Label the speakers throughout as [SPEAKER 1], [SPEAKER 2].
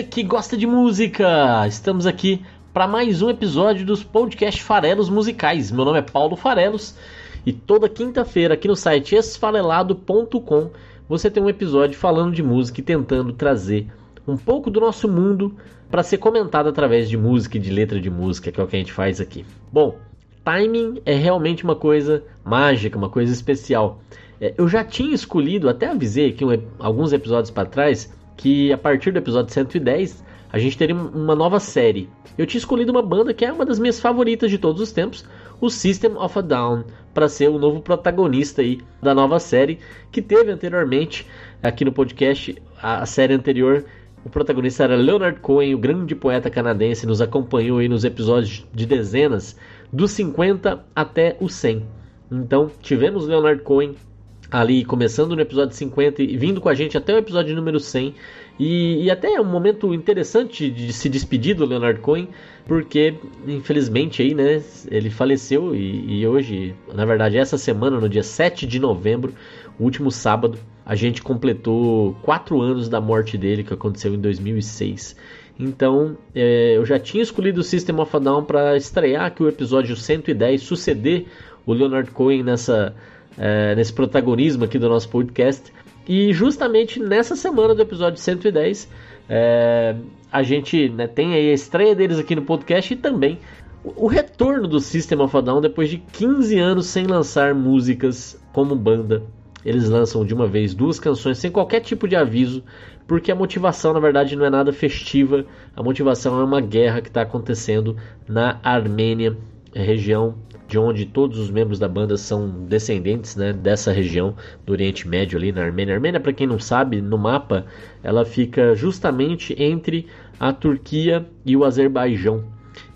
[SPEAKER 1] Você que gosta de música! Estamos aqui para mais um episódio dos podcast Farelos Musicais. Meu nome é Paulo Farelos e toda quinta-feira aqui no site esfarelado.com você tem um episódio falando de música e tentando trazer um pouco do nosso mundo para ser comentado através de música e de letra de música, que é o que a gente faz aqui. Bom, timing é realmente uma coisa mágica, uma coisa especial. É, eu já tinha escolhido, até avisei aqui um, alguns episódios para trás, que a partir do episódio 110 a gente teria uma nova série. Eu tinha escolhido uma banda que é uma das minhas favoritas de todos os tempos, o System of a Down, para ser o novo protagonista aí da nova série que teve anteriormente aqui no podcast. A série anterior, o protagonista era Leonard Cohen, o grande poeta canadense, nos acompanhou aí nos episódios de dezenas, dos 50 até os 100. Então, tivemos Leonard Cohen ali começando no episódio 50 e vindo com a gente até o episódio número 100. E, e até é um momento interessante de se despedir do Leonard Cohen, porque infelizmente aí, né, ele faleceu e, e hoje, na verdade, essa semana, no dia 7 de novembro, o último sábado, a gente completou quatro anos da morte dele, que aconteceu em 2006. Então, é, eu já tinha escolhido o System of a Down para estrear aqui o episódio 110, suceder o Leonard Cohen nessa, é, nesse protagonismo aqui do nosso podcast. E justamente nessa semana do episódio 110, é, a gente né, tem aí a estreia deles aqui no podcast e também o, retorno do System of a Down depois de 15 anos sem lançar músicas como banda. Eles lançam de uma vez duas canções sem qualquer tipo de aviso, porque a motivação na verdade não é nada festiva, a motivação é uma guerra que está acontecendo na Armênia, região de onde todos os membros da banda são descendentes né, dessa região do Oriente Médio ali na Armênia. A Armênia, para quem não sabe, no mapa ela fica justamente entre a Turquia e o Azerbaijão.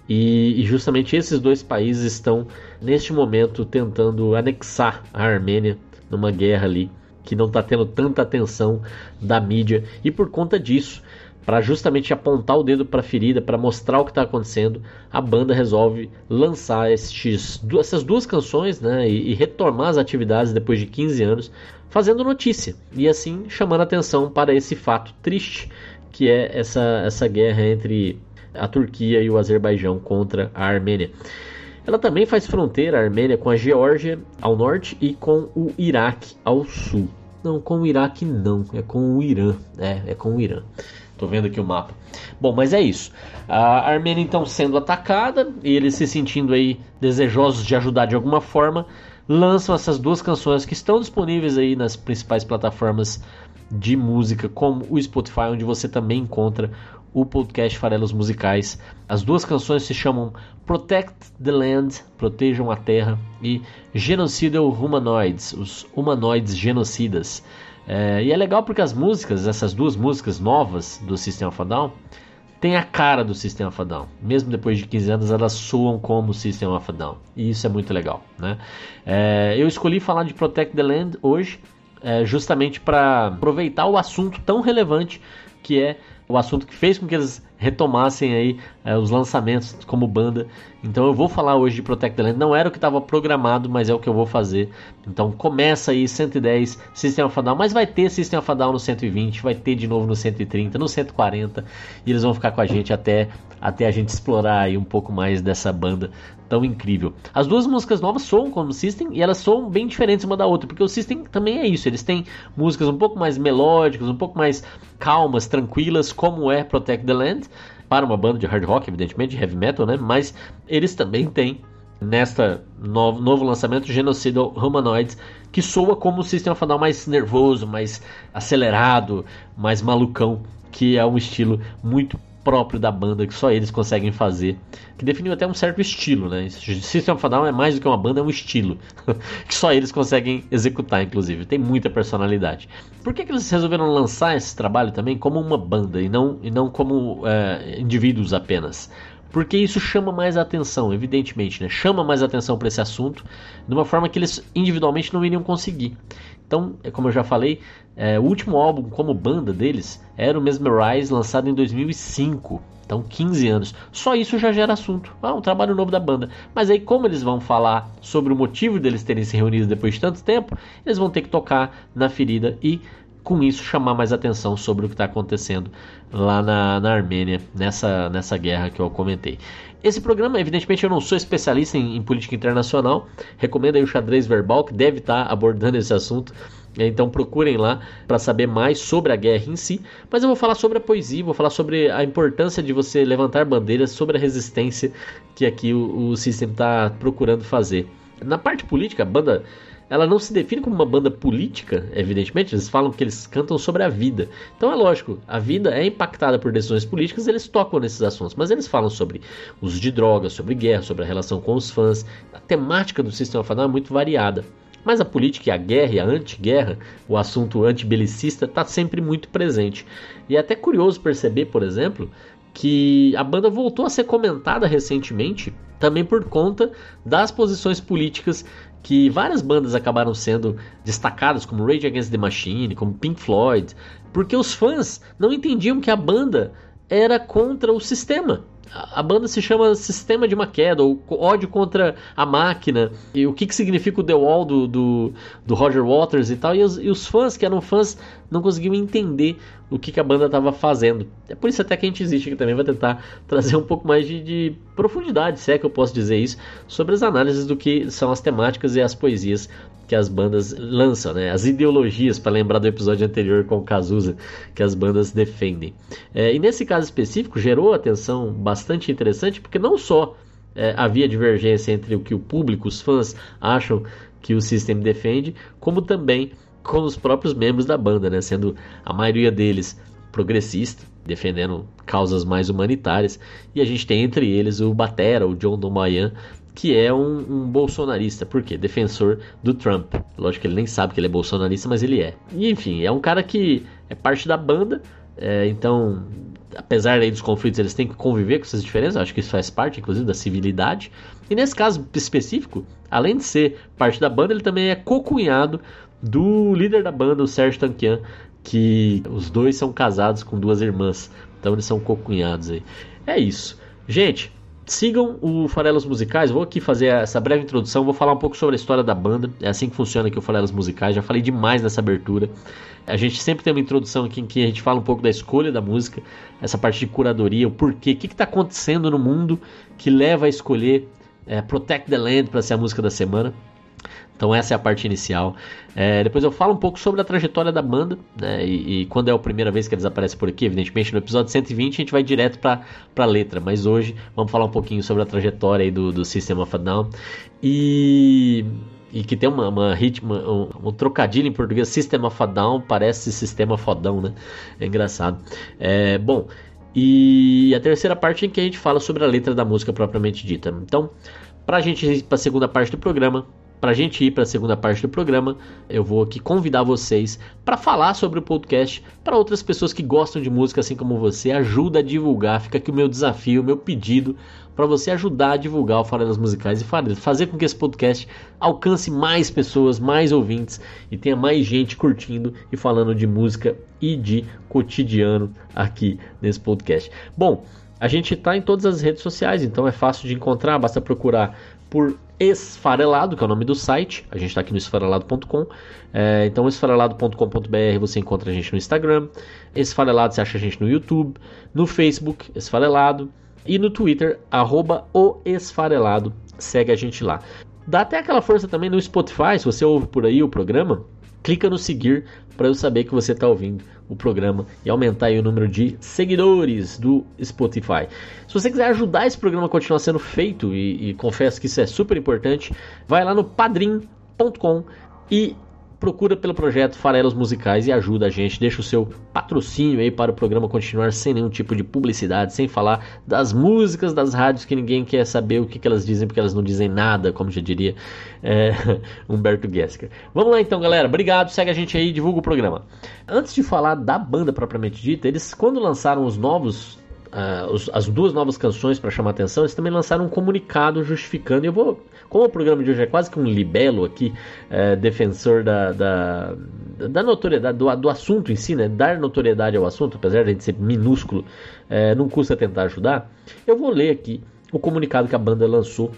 [SPEAKER 1] E, e justamente esses dois países estão neste momento tentando anexar a Armênia numa guerra ali que não está tendo tanta atenção da mídia e por conta disso para justamente apontar o dedo para a ferida, para mostrar o que está acontecendo, a banda resolve lançar estes, essas duas canções né, e, e, retomar as atividades depois de 15 anos, fazendo notícia e assim chamando atenção para esse fato triste que é essa, essa guerra entre a Turquia e o Azerbaijão contra a Armênia. Ela também faz fronteira, a Armênia, com a Geórgia ao norte e com o Iraque ao sul. Não, com o Iraque não, é com o Irã. É, é com o Irã. Tô vendo aqui o mapa. Bom, mas é isso. A Armênia então sendo atacada e eles se sentindo aí desejosos de ajudar de alguma forma, lançam essas duas canções que estão disponíveis aí nas principais plataformas de música, como o Spotify, onde você também encontra o podcast Farelos Musicais. As duas canções se chamam Protect the Land, Protejam a Terra, e Genocidal Humanoids, os humanoides genocidas. É, e é legal porque as músicas, essas duas músicas novas do System of a Down, tem a cara do System of a Down. Mesmo depois de 15 anos, elas soam como System of a Down. E isso é muito legal. Né? É, eu escolhi falar de Protect the Land hoje, é, justamente para aproveitar o assunto tão relevante que é o assunto que fez com que eles retomassem aí é, os lançamentos como banda. Então eu vou falar hoje de Protect the Land. Não era o que estava programado, mas é o que eu vou fazer. Então começa aí 110 System of a Down, mas vai ter System of a Down no 120, vai ter de novo no 130, no 140 e eles vão ficar com a gente até até a gente explorar aí um pouco mais dessa banda tão incrível. As duas músicas novas soam como System e elas soam bem diferentes uma da outra, porque o System também é isso, eles têm músicas um pouco mais melódicas, um pouco mais calmas, tranquilas, como é Protect the Land, para uma banda de hard rock, evidentemente, de heavy metal, né? Mas eles também têm nesta novo, novo lançamento Genocidal Humanoids, que soa como o System of a Down mais nervoso, mais acelerado, mais malucão, que é um estilo muito próprio da banda que só eles conseguem fazer, que definiu até um certo estilo, né? System of a Down é mais do que uma banda, é um estilo que só eles conseguem executar, inclusive. Tem muita personalidade. Por que, que eles resolveram lançar esse trabalho também como uma banda e não, e não como é, indivíduos apenas? porque isso chama mais atenção, evidentemente, né? Chama mais atenção para esse assunto de uma forma que eles individualmente não iriam conseguir. Então, é como eu já falei, é, o último álbum como banda deles era o Mesmerize, lançado em 2005. Então, 15 anos. Só isso já gera assunto. Ah, um trabalho novo da banda. Mas aí, como eles vão falar sobre o motivo deles terem se reunido depois de tanto tempo, eles vão ter que tocar na ferida e com isso chamar mais atenção sobre o que está acontecendo lá na, na Armênia, nessa, nessa guerra que eu comentei. Esse programa, evidentemente, eu não sou especialista em, em política internacional, recomendo aí o Xadrez Verbal, que deve estar tá abordando esse assunto. Então procurem lá para saber mais sobre a guerra em si. Mas eu vou falar sobre a poesia, vou falar sobre a importância de você levantar bandeiras, sobre a resistência que aqui o, o System está procurando fazer. Na parte política, a banda ela não se define como uma banda política, evidentemente, eles falam que eles cantam sobre a vida. Então é lógico, a vida é impactada por decisões políticas, eles tocam nesses assuntos, mas eles falam sobre uso de drogas, sobre guerra, sobre a relação com os fãs. A temática do System of é muito variada. Mas a política e a guerra e a anti-guerra, o assunto antibelicista, está sempre muito presente. E é até curioso perceber, por exemplo, que a banda voltou a ser comentada recentemente também por conta das posições políticas que várias bandas acabaram sendo destacadas, como Rage Against the Machine, como Pink Floyd, porque os fãs não entendiam que a banda era contra o sistema. A banda se chama Sistema de Maqueda, ou ódio contra a máquina, e o que, que significa o The Wall do, do, do Roger Waters e tal, e os, e os, fãs, que eram fãs, não conseguiam entender o que, que a banda estava fazendo. É por isso até que a gente existe aqui também, vai tentar trazer um pouco mais de, de profundidade, se é que eu posso dizer isso, sobre as análises do que são as temáticas e as poesias que as bandas lançam, né? As ideologias, para lembrar do episódio anterior com o Cazuza, que as bandas defendem. É, e nesse caso específico, gerou atenção bastante interessante, porque não só é, havia divergência entre o que o público, os fãs, acham que o System defende, como também com os próprios membros da banda, né? Sendo a maioria deles progressista, defendendo causas mais humanitárias, e a gente tem entre eles o Batera, o John Domayan, que é um, um, bolsonarista, por quê? Defensor do Trump. Lógico que ele nem sabe que ele é bolsonarista, mas ele é. E enfim, é um cara que é parte da banda, é, então, apesar aí dos conflitos, eles têm que conviver com essas diferenças, acho que isso faz parte, inclusive, da civilidade. E nesse caso específico, além de ser parte da banda, ele também é co-cunhado do líder da banda, o Sérgio Tanquian, que os dois são casados com duas irmãs, então eles são co-cunhados aí. É isso. Gente, Sigam o Farelas Musicais, vou aqui fazer essa breve introdução, vou falar um pouco sobre a história da banda, é assim que funciona aqui o Farelas Musicais, já falei demais nessa abertura. A gente sempre tem uma introdução aqui em que a gente fala um pouco da escolha da música, essa parte de curadoria, o porquê, o que está acontecendo no mundo que leva a escolher é, Protect the Land para ser a música da semana. Então essa é a parte inicial. É, depois eu falo um pouco sobre a trajetória da banda, né? E, e, quando é a primeira vez que eles aparecem por aqui, evidentemente no episódio 120 a gente vai direto para a letra, mas hoje vamos falar um pouquinho sobre a trajetória do, do System of a Down. E, e que tem uma, uma ritmo, um, um, trocadilho em português, System of a Down parece sistema fodão, né? É engraçado. É, bom, e a terceira parte em que a gente fala sobre a letra da música propriamente dita. Então, para a gente ir para a segunda parte do programa, para a gente ir para a segunda parte do programa, eu vou aqui convidar vocês para falar sobre o podcast para outras pessoas que gostam de música, assim como você. Ajuda a divulgar, fica aqui o meu desafio, o meu pedido para você ajudar a divulgar o Farelas Musicais e fazer com que esse podcast alcance mais pessoas, mais ouvintes e tenha mais gente curtindo e falando de música e de cotidiano aqui nesse podcast. Bom, a gente está em todas as redes sociais, então é fácil de encontrar, basta procurar por Esfarelado, que é o nome do site. A gente está aqui no esfarelado.com. É, então, esfarelado.com.br você encontra a gente no Instagram. Esfarelado você acha a gente no YouTube, no Facebook, Esfarelado. E no Twitter, arroba o Esfarelado. Segue a gente lá. Dá até aquela força também no Spotify, se você ouve por aí o programa clica no seguir para eu saber que você está ouvindo o programa e aumentar o número de seguidores do Spotify. Se você quiser ajudar esse programa a continuar sendo feito, e, e confesso que isso é super importante, vai lá no padrim.com e procura pelo projeto Farelos Musicais e ajuda a gente. Deixa o seu patrocínio aí para o programa continuar sem nenhum tipo de publicidade, sem falar das músicas das rádios que ninguém quer saber o que, que elas dizem, porque elas não dizem nada, como já diria é, Humberto Gessinger. Vamos lá então, galera. Obrigado, segue a gente aí, divulga o programa. Antes de falar da banda propriamente dita, eles quando lançaram os novos uh, as duas novas canções para chamar atenção, eles também lançaram um comunicado justificando. Eu vou, como o programa de hoje é quase que um libelo aqui, uh, defensor da, da, da notoriedade, do, do, assunto em si, né? dar notoriedade ao assunto, apesar de a gente ser minúsculo, uh, não custa tentar ajudar. Eu vou ler aqui o comunicado que a banda lançou,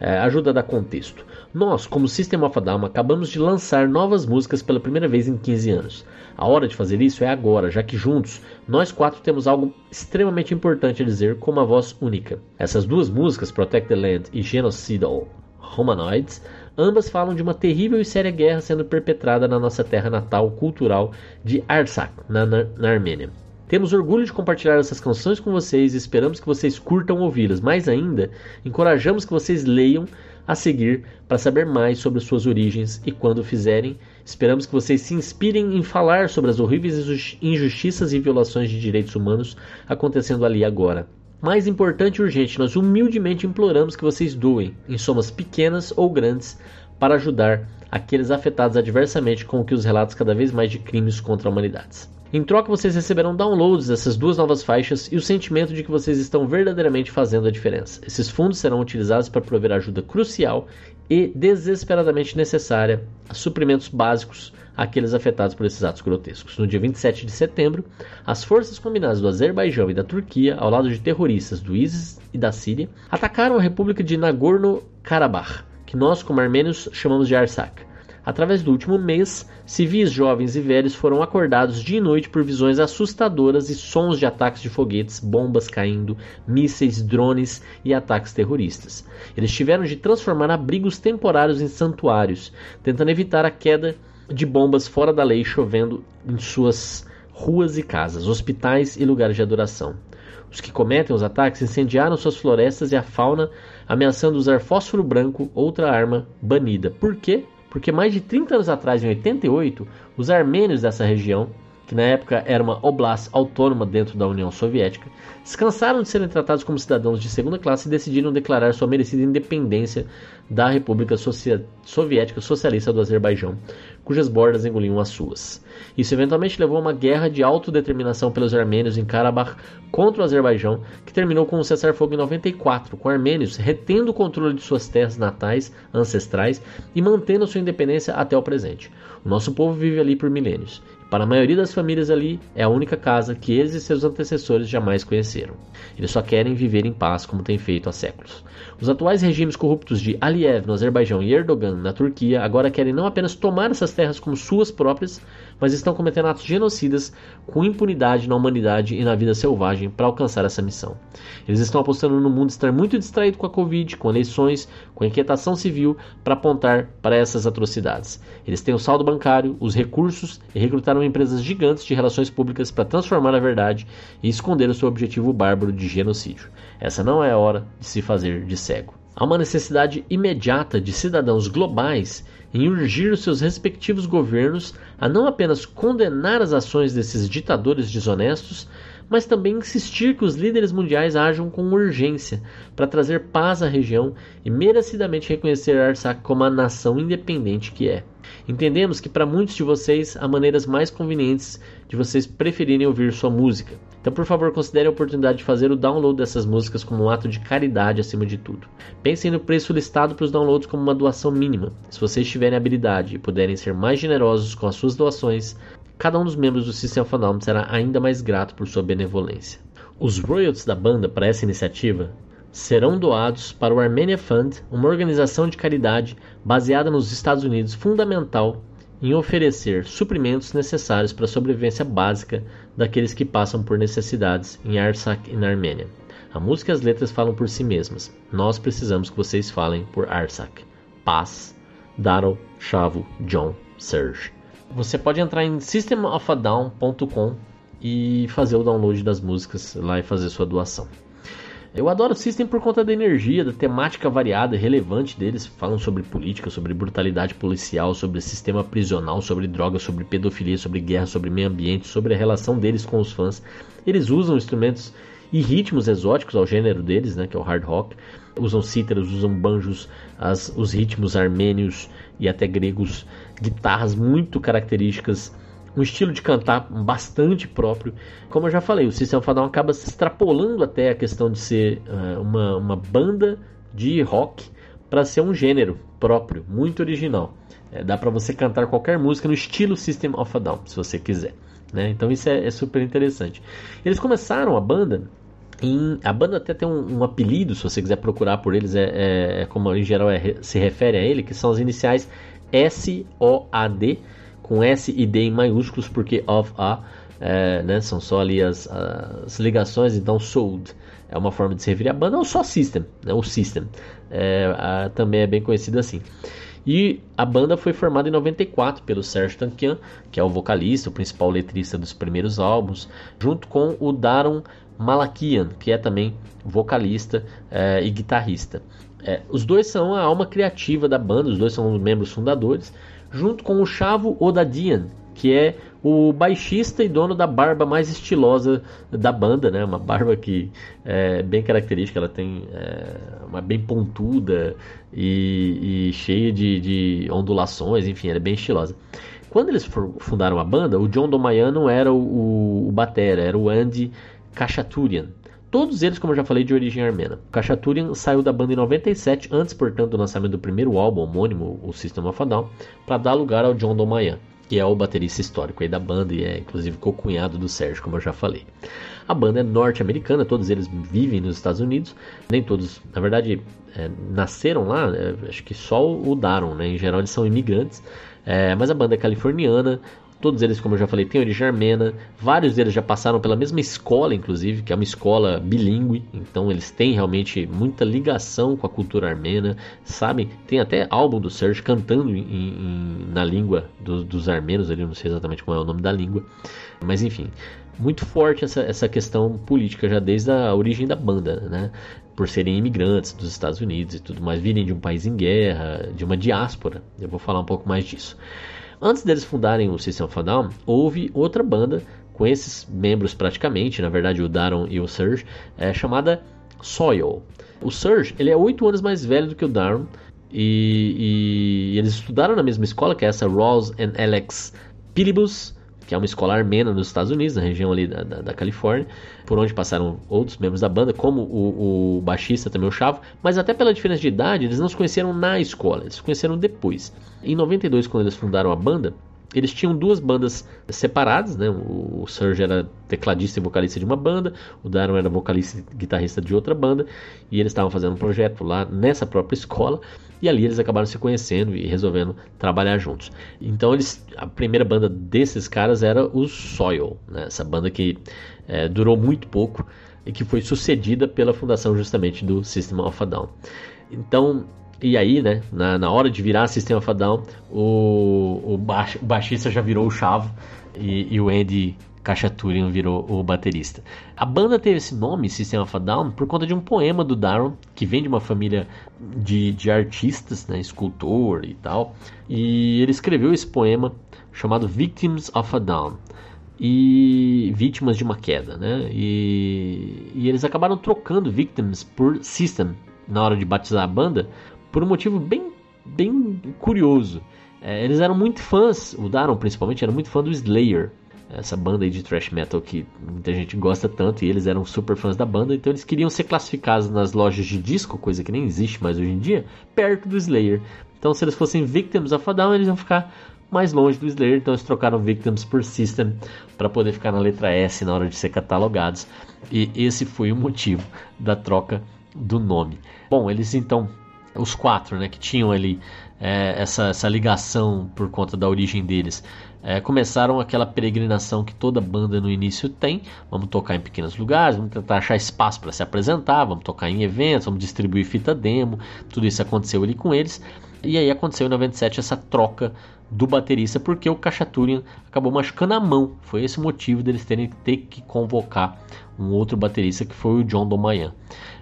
[SPEAKER 1] ajuda a dar contexto. Nós, como System of a Down, acabamos de lançar novas músicas pela primeira vez em 15 anos. A hora de fazer isso é agora, já que juntos nós quatro temos algo extremamente importante a dizer com uma voz única. Essas duas músicas, Protect the Land e Genocidal Humanoids, ambas falam de uma terrível e séria guerra sendo perpetrada na nossa terra natal cultural de Artsakh, na, na, na Armênia. Temos orgulho de compartilhar essas canções com vocês e esperamos que vocês curtam ouvi-las. Mais ainda, encorajamos que vocês leiam a seguir para saber mais sobre suas origens e quando fizerem, esperamos que vocês se inspirem em falar sobre as horríveis injustiças e violações de direitos humanos acontecendo ali agora. Mais importante e urgente, nós humildemente imploramos que vocês doem, em somas pequenas ou grandes, para ajudar aqueles afetados adversamente com o que os relatos cada vez mais de crimes contra a humanidade. Em troca, vocês receberão downloads dessas duas novas faixas e o sentimento de que vocês estão verdadeiramente fazendo a diferença. Esses fundos serão utilizados para prover ajuda crucial e desesperadamente necessária a suprimentos básicos àqueles afetados por esses atos grotescos. No dia 27 de setembro, as forças combinadas do Azerbaijão e da Turquia, ao lado de terroristas do ISIS e da Síria, atacaram a República de Nagorno-Karabakh, que nós, como armênios, chamamos de Artsakh. Através do último mês, civis jovens e velhos foram acordados dia e noite por visões assustadoras e sons de ataques de foguetes, bombas caindo, mísseis, drones e ataques terroristas. Eles tiveram de transformar abrigos temporários em santuários, tentando evitar a queda de bombas fora da lei chovendo em suas ruas e casas, hospitais e lugares de adoração. Os que cometem os ataques incendiaram suas florestas e a fauna, ameaçando usar fósforo branco, outra arma banida. Por quê? Porque mais de 30 anos atrás, em 88, os armênios dessa região, que na época era uma oblast autônoma dentro da União Soviética, descansaram de serem tratados como cidadãos de segunda classe e decidiram declarar sua merecida independência da República Soviética Socialista do Azerbaijão, cujas bordas engoliam as suas. Isso eventualmente levou a uma guerra de autodeterminação pelos armênios em Karabakh contra o Azerbaijão, que terminou com um cessar-fogo em 94, com armênios retendo o controle de suas terras natais, ancestrais e mantendo sua independência até o presente. O nosso povo vive ali por milênios. Para a maioria das famílias ali, é a única casa que eles e seus antecessores jamais conheceram. Eles só querem viver em paz como têm feito há séculos. Os atuais regimes corruptos de Aliyev no Azerbaijão e Erdogan na Turquia agora querem não apenas tomar essas terras como suas próprias, mas estão cometendo atos genocidas com impunidade na humanidade e na vida selvagem para alcançar essa missão. Eles estão apostando no mundo estar muito distraído com a Covid, com eleições, com a inquietação civil para apontar para essas atrocidades. Eles têm o saldo bancário, os recursos e recrutaram empresas gigantes de relações públicas para transformar a verdade e esconder o seu objetivo bárbaro de genocídio. Essa não é a hora de se fazer de cego. Há uma necessidade imediata de cidadãos globais em urgir os seus respectivos governos a não apenas condenar as ações desses ditadores desonestos, mas também insistir que os líderes mundiais ajam com urgência para trazer paz à região e merecidamente reconhecer Artsakh como a nação independente que é. Entendemos que para muitos de vocês há maneiras mais convenientes de vocês preferirem ouvir sua música. Então, por favor, considere a oportunidade de fazer o download dessas músicas como um ato de caridade acima de tudo. Pensem no preço listado para os downloads como uma doação mínima. Se vocês tiverem habilidade e puderem ser mais generosos com as suas doações, cada um dos membros do System of será ainda mais grato por sua benevolência. Os royalties da banda para essa iniciativa serão doados para o Armenia Fund, uma organização de caridade baseada nos Estados Unidos fundamental em oferecer suprimentos necessários para a sobrevivência básica daqueles que passam por necessidades em Artsakh e na Armênia. A música e as letras falam por si mesmas. Nós precisamos que vocês falem por Artsakh. Paz, Daryl, Chavo, John, Serge. Você pode entrar em systemofadown.com e fazer o download das músicas lá e fazer sua doação. Eu adoro System por conta da energia, da temática variada, relevante deles. Falam sobre política, sobre brutalidade policial, sobre sistema prisional, sobre drogas, sobre pedofilia, sobre guerra, sobre meio ambiente, sobre a relação deles com os fãs. Eles usam instrumentos e ritmos exóticos ao gênero deles, né, que é o hard rock. Usam cítaros, usam banjos, as, os ritmos armênios e até gregos, guitarras muito características um estilo de cantar bastante próprio. Como eu já falei, o System of a Down acaba se extrapolando até a questão de ser uh, uma, uma banda de rock para ser um gênero próprio, muito original. É, dá para você cantar qualquer música no estilo System of a Down, se você quiser. Né? Então isso é, é, super interessante. Eles começaram a banda. Em, a banda até tem um, um, apelido, se você quiser procurar por eles, é, é, é como em geral é, se refere a ele, que são as iniciais S-O-A-D com S e D em maiúsculos, porque of a, é, né, são só ali as, as, ligações, então sold é uma forma de se referir à banda, ou só system, né, o system, é, a, também é bem conhecido assim. E a banda foi formada em 94 pelo Serge Tankian, que é o vocalista, o principal letrista dos primeiros álbuns, junto com o Daron Malakian, que é também vocalista é, e guitarrista. É, os dois são a alma criativa da banda, os dois são os membros fundadores junto com o Chavo Odadian, que é o baixista e dono da barba mais estilosa da banda, né? Uma barba que é bem característica, ela tem é, uma bem pontuda e, e cheia de, de, ondulações, enfim, ela é bem estilosa. Quando eles fundaram a banda, o John Domayano era o, o, o batera, era o Andy Kachaturian. Todos eles, como eu já falei, de origem armena. Kachaturian saiu da banda em 97, antes, portanto, do lançamento do primeiro álbum homônimo, o System of a Down, para dar lugar ao John Domayan, que é o baterista histórico aí da banda e é inclusive co-cunhado do Sérgio, como eu já falei. A banda é norte-americana, todos eles vivem nos Estados Unidos, nem todos, na verdade, é, nasceram lá, é, acho que só o Daron, né? Em geral eles são imigrantes, é, mas a banda é californiana, Todos eles, como eu já falei, têm origem armena. Vários deles já passaram pela mesma escola, inclusive, que é uma escola bilíngue. Então eles têm realmente muita ligação com a cultura armena, sabem? Tem até álbum do Serge cantando em, em, na língua do, dos armenos, ali não sei exatamente qual é o nome da língua, mas enfim, muito forte essa, essa questão política já desde a origem da banda, né? Por serem imigrantes dos Estados Unidos e tudo mais, virem de um país em guerra, de uma diáspora. Eu vou falar um pouco mais disso. Antes deles fundarem o System of a Down, houve outra banda com esses membros praticamente, na verdade o Daron e o Serge, é, chamada Soil. O Serge ele é oito anos mais velho do que o Daron e, e, eles estudaram na mesma escola que é essa Ross and Alex Pilibus é uma escola armena nos Estados Unidos, na região ali da, da, da Califórnia, por onde passaram outros membros da banda, como o, o baixista também, o Chavo, mas até pela diferença de idade, eles não se conheceram na escola, eles se conheceram depois. Em 92, quando eles fundaram a banda, eles tinham duas bandas separadas, né? O Serge era tecladista e vocalista de uma banda, o Daron era vocalista e guitarrista de outra banda, e eles estavam fazendo um projeto lá nessa própria escola, e ali eles acabaram se conhecendo e resolvendo trabalhar juntos. Então eles, a primeira banda desses caras era o Soil, né? essa banda que é, durou muito pouco e que foi sucedida pela fundação justamente do System of a Down. Então e aí, né, na, na hora de virar System of a Down, o, o, baix, o baixista já virou o chavo e, e o Andy Cachaturian virou o baterista. A banda teve esse nome, System of a Down, por conta de um poema do Darren, que vem de uma família de, de artistas, né, escultor e tal. E ele escreveu esse poema chamado Victims of a Down e vítimas de uma queda, né? E, e, eles acabaram trocando Victims por System na hora de batizar a banda, por um motivo bem, bem curioso. É, eles eram muito fãs, o Daron principalmente, era muito fã do Slayer, essa banda aí de thrash metal que muita gente gosta tanto e eles eram super fãs da banda, então eles queriam ser classificados nas lojas de disco, coisa que nem existe mais hoje em dia, perto do Slayer. Então se eles fossem Victims of a Down, eles iam ficar mais longe do Slayer, então eles trocaram Victims por System para poder ficar na letra S na hora de ser catalogados. E esse foi o motivo da troca do nome. Bom, eles então os quatro, né, que tinham ali é, essa, essa ligação por conta da origem deles, é, começaram aquela peregrinação que toda banda no início tem. Vamos tocar em pequenos lugares, vamos tentar achar espaço para se apresentar, vamos tocar em eventos, vamos distribuir fita demo. Tudo isso aconteceu ali com eles. E aí aconteceu em 97 essa troca do baterista, porque o Cachaturian acabou machucando a mão. Foi esse o motivo deles terem ter que convocar um outro baterista que foi o John Domayan.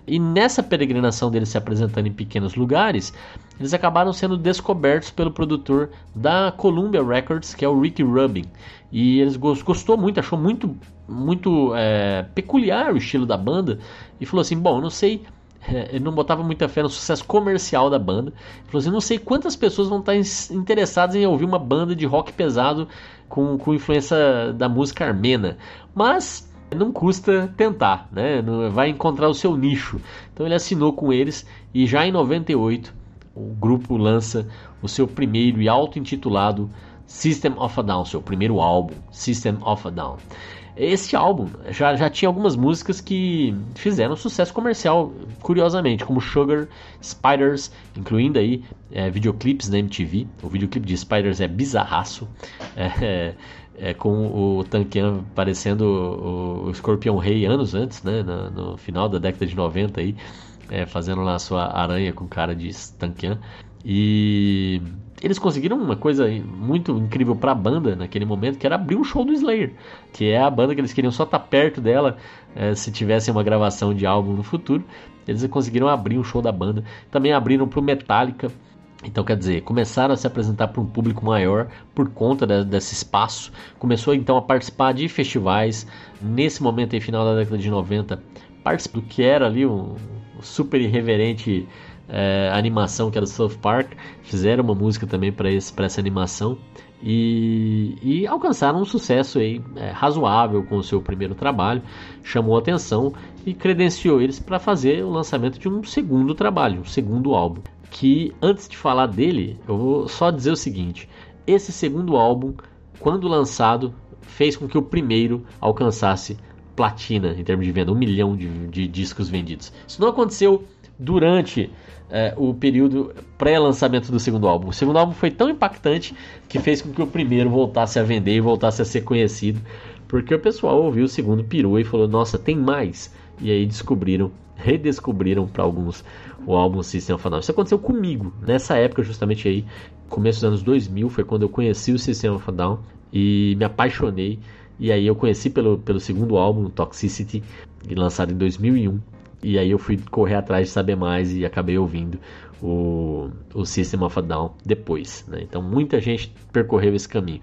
[SPEAKER 1] E nessa peregrinação deles se apresentando em pequenos lugares, eles acabaram sendo descobertos pelo produtor da Columbia Records, que é o Ricky Rubin. E eles gostou muito, achou muito, muito é, peculiar o estilo da banda e falou assim: bom, não sei ele não botava muita fé no sucesso comercial da banda. Ele falou assim: não sei quantas pessoas vão estar interessadas em ouvir uma banda de rock pesado com, com influência da música armena, mas não custa tentar, né? Vai encontrar o seu nicho. Então ele assinou com eles e já em 98 o grupo lança o seu primeiro e auto-intitulado System of a Down, seu primeiro álbum, System of a Down. Esse álbum já, já tinha algumas músicas que fizeram sucesso comercial, curiosamente, como Sugar, Spiders, incluindo aí é, videoclipes na MTV. O videoclipe de Spiders é bizarraço, é, é, é com o Tankian parecendo o, o Escorpião Rei anos antes, né, no, no, final da década de 90 aí, é, fazendo lá a sua aranha com cara de Tankian. E eles conseguiram uma coisa muito incrível para a banda naquele momento, que era abrir um show do Slayer, que é a banda que eles queriam só estar tá perto dela é, se tivesse uma gravação de álbum no futuro. Eles conseguiram abrir um show da banda. Também abriram para o Metallica. Então, quer dizer, começaram a se apresentar para um público maior por conta de, desse espaço. Começou então a participar de festivais. Nesse momento aí, final da década de 90, participou do que era ali um super irreverente é, animação que era do South Park, fizeram uma música também para essa animação e, e, alcançaram um sucesso aí, é, razoável com o seu primeiro trabalho, chamou atenção e credenciou eles para fazer o lançamento de um segundo trabalho, um segundo álbum. Que antes de falar dele, eu vou só dizer o seguinte: esse segundo álbum, quando lançado, fez com que o primeiro alcançasse platina em termos de venda, um milhão de, de discos vendidos. Isso não aconteceu durante é, o período pré-lançamento do segundo álbum. O segundo álbum foi tão impactante que fez com que o primeiro voltasse a vender e voltasse a ser conhecido, porque o pessoal ouviu o segundo, pirou e falou: Nossa, tem mais! E aí descobriram, redescobriram para alguns o álbum System of a Down. Isso aconteceu comigo, nessa época, justamente aí, começo dos anos 2000, foi quando eu conheci o System of a Down e me apaixonei. E aí eu conheci pelo, pelo segundo álbum, Toxicity, lançado em 2001. E aí eu fui correr atrás de saber mais e acabei ouvindo o, o System of a Down depois. Né? Então muita gente percorreu esse caminho.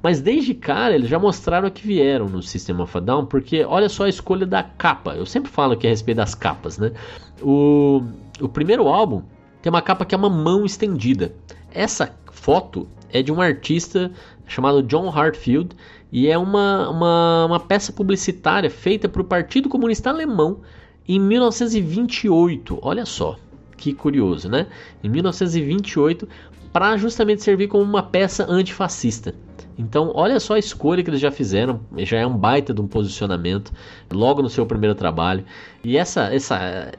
[SPEAKER 1] Mas desde cara eles já mostraram que vieram no System of a Down, porque olha só a escolha da capa. Eu sempre falo aqui a respeito das capas. Né? O, o primeiro álbum tem uma capa que é uma mão estendida. Essa foto é de um artista chamado John Hartfield e é uma, uma, uma peça publicitária feita para o Partido Comunista Alemão em 1928, olha só, que curioso, né? Em 1928, para justamente servir como uma peça antifascista. Então, olha só a escolha que eles já fizeram, já é um baita de um posicionamento, logo no seu primeiro trabalho. E essa, essa,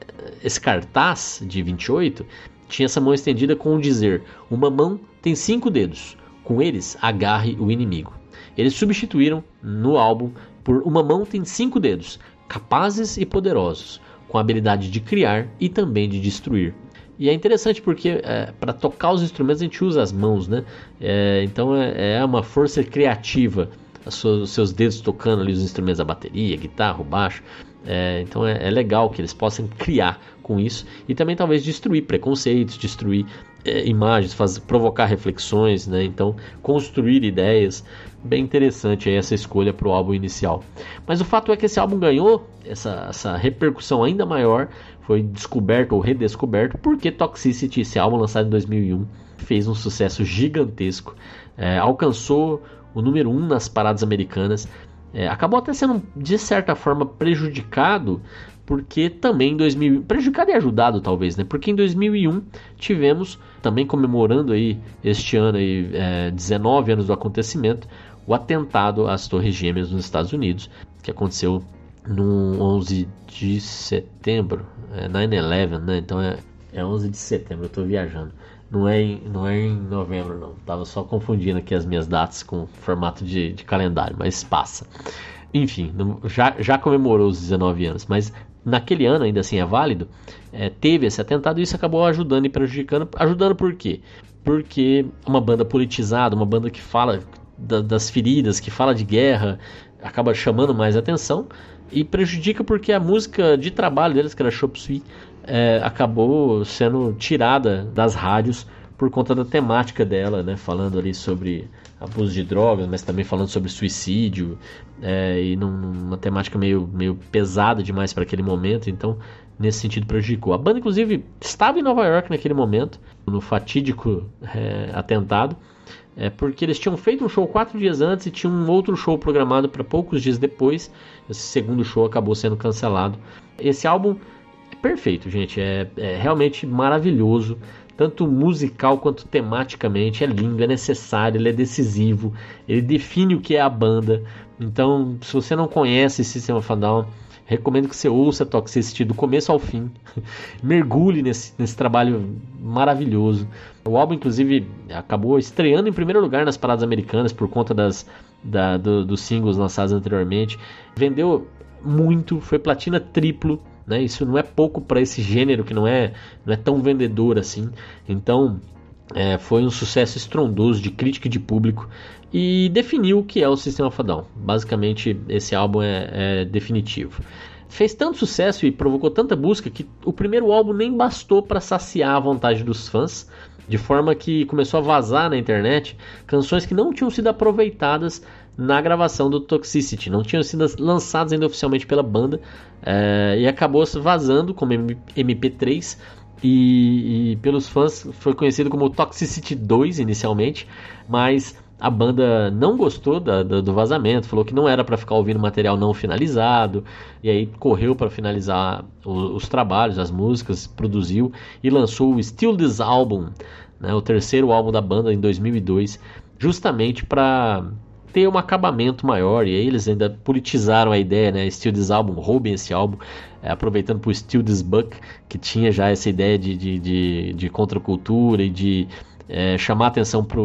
[SPEAKER 1] esse cartaz de 28 tinha essa mão estendida com o dizer: Uma mão tem cinco dedos, com eles agarre o inimigo. Eles substituíram no álbum por Uma mão tem cinco dedos, capazes e poderosos, com a habilidade de criar e também de destruir. E é interessante porque é, para tocar os instrumentos a gente usa as mãos, né? É, então é, é, uma força criativa, os seus dedos tocando ali os instrumentos da bateria, guitarra, baixo. É, então é, é, legal que eles possam criar com isso e também talvez destruir preconceitos, destruir é, imagens, provocar reflexões, né? Então construir ideias bem interessante essa escolha para o álbum inicial. Mas o fato é que esse álbum ganhou essa, essa repercussão ainda maior, foi descoberto ou redescoberto porque Toxicity, esse álbum lançado em 2001, fez um sucesso gigantesco, é, alcançou o número 1 um nas paradas americanas, é, acabou até sendo de certa forma prejudicado porque também em 2000 prejudicado e ajudado talvez, né? Porque em 2001 tivemos também comemorando aí este ano aí é, 19 anos do acontecimento, o atentado às Torres Gêmeas nos Estados Unidos, que aconteceu no 11 de setembro, é 9/11, né? Então é, é 11 de setembro, eu estou viajando. Não é, em, não é em novembro, não. Tava só confundindo aqui as minhas datas com formato de, de calendário, mas passa. Enfim, já, já comemorou os 19 anos, mas naquele ano, ainda assim é válido, é, teve esse atentado e isso acabou ajudando e prejudicando. Ajudando por quê? Porque uma banda politizada, uma banda que fala da, das feridas, que fala de guerra, acaba chamando mais atenção. e prejudica porque a música de trabalho deles, que era Chop Suey, é, acabou sendo tirada das rádios por conta da temática dela, né? Falando ali sobre abuso de drogas, mas também falando sobre suicídio é, e numa temática meio, meio pesada demais para aquele momento, então nesse sentido prejudicou. A banda, inclusive, estava em Nova York naquele momento, no fatídico é, atentado, é, porque eles tinham feito um show quatro dias antes e tinham um outro show programado para poucos dias depois. Esse segundo show acabou sendo cancelado. Esse álbum é perfeito, gente, é, é realmente maravilhoso tanto musical quanto tematicamente. É lindo, é necessário, ele é decisivo, ele define o que é a banda. Então, se você não conhece System of a Down, recomendo que você ouça Toxicity do começo ao fim. Mergulhe nesse, nesse trabalho maravilhoso. O álbum, inclusive, acabou estreando em primeiro lugar nas paradas americanas por conta das, da, do, dos singles lançados anteriormente. Vendeu muito, foi platina triplo né? Isso não é pouco para esse gênero que não é, não é tão vendedor assim. Então é, foi um sucesso estrondoso de crítica e de público e definiu o que é o Sistema Fadão. Basicamente, esse álbum é, é definitivo. Fez tanto sucesso e provocou tanta busca que o primeiro álbum nem bastou para saciar a vontade dos fãs, de forma que começou a vazar na internet canções que não tinham sido aproveitadas na gravação do Toxicity, não tinham sido lançados ainda oficialmente pela banda é, e acabou se vazando como MP3 e, e, pelos fãs foi conhecido como Toxicity 2 inicialmente, mas a banda não gostou da, da, do vazamento, falou que não era para ficar ouvindo material não finalizado, e aí correu para finalizar os, os, trabalhos, as músicas, produziu e lançou o Still This Album, né, o terceiro álbum da banda em 2002, justamente para ter um acabamento maior. E aí eles ainda politizaram a ideia, né? Steal This Album, roubem esse álbum, é, aproveitando para o Steal This Buck, que tinha já essa ideia de, de, de, de contracultura e de é, chamar atenção para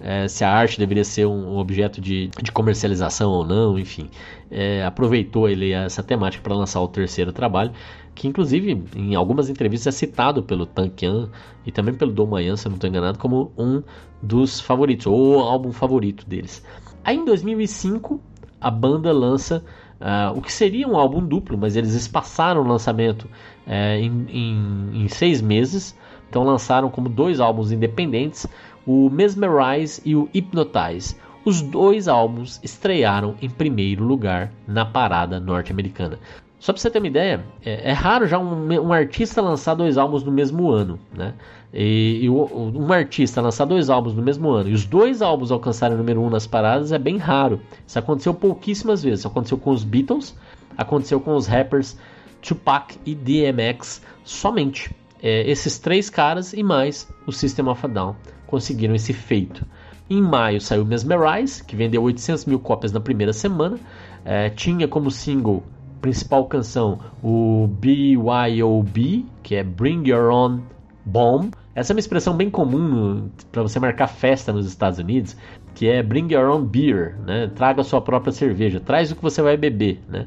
[SPEAKER 1] é, se a arte deveria ser um, objeto de, de, comercialização ou não, enfim. É, aproveitou ele essa temática para lançar o terceiro trabalho, que inclusive em algumas entrevistas é citado pelo Tankian e também pelo Dom Mayan, se eu não estou enganado, como um dos favoritos, ou álbum favorito deles. Aí em 2005 a banda lança uh, o que seria um álbum duplo, mas eles espaçaram o lançamento uh, em, em, em, seis meses. Então lançaram como dois álbuns independentes, o Mesmerize e o Hypnotize. Os dois álbuns estrearam em primeiro lugar na parada norte-americana. Só para você ter uma ideia, é, é raro já um, um, artista lançar dois álbuns no mesmo ano, né? E, e um artista lançar dois álbuns no mesmo ano e os dois álbuns alcançarem o número um nas paradas é bem raro. Isso aconteceu pouquíssimas vezes. Isso aconteceu com os Beatles, aconteceu com os rappers Tupac e DMX somente. É, esses três caras e mais o System of a Down conseguiram esse feito. Em maio saiu Mesmerize, que vendeu 800 mil cópias na primeira semana. É, tinha como single principal canção, o BYOB, que é Bring Your Own Bomb. Essa é uma expressão bem comum para você marcar festa nos Estados Unidos, que é Bring Your Own Beer, né? Traga a sua própria cerveja, traz o que você vai beber, né?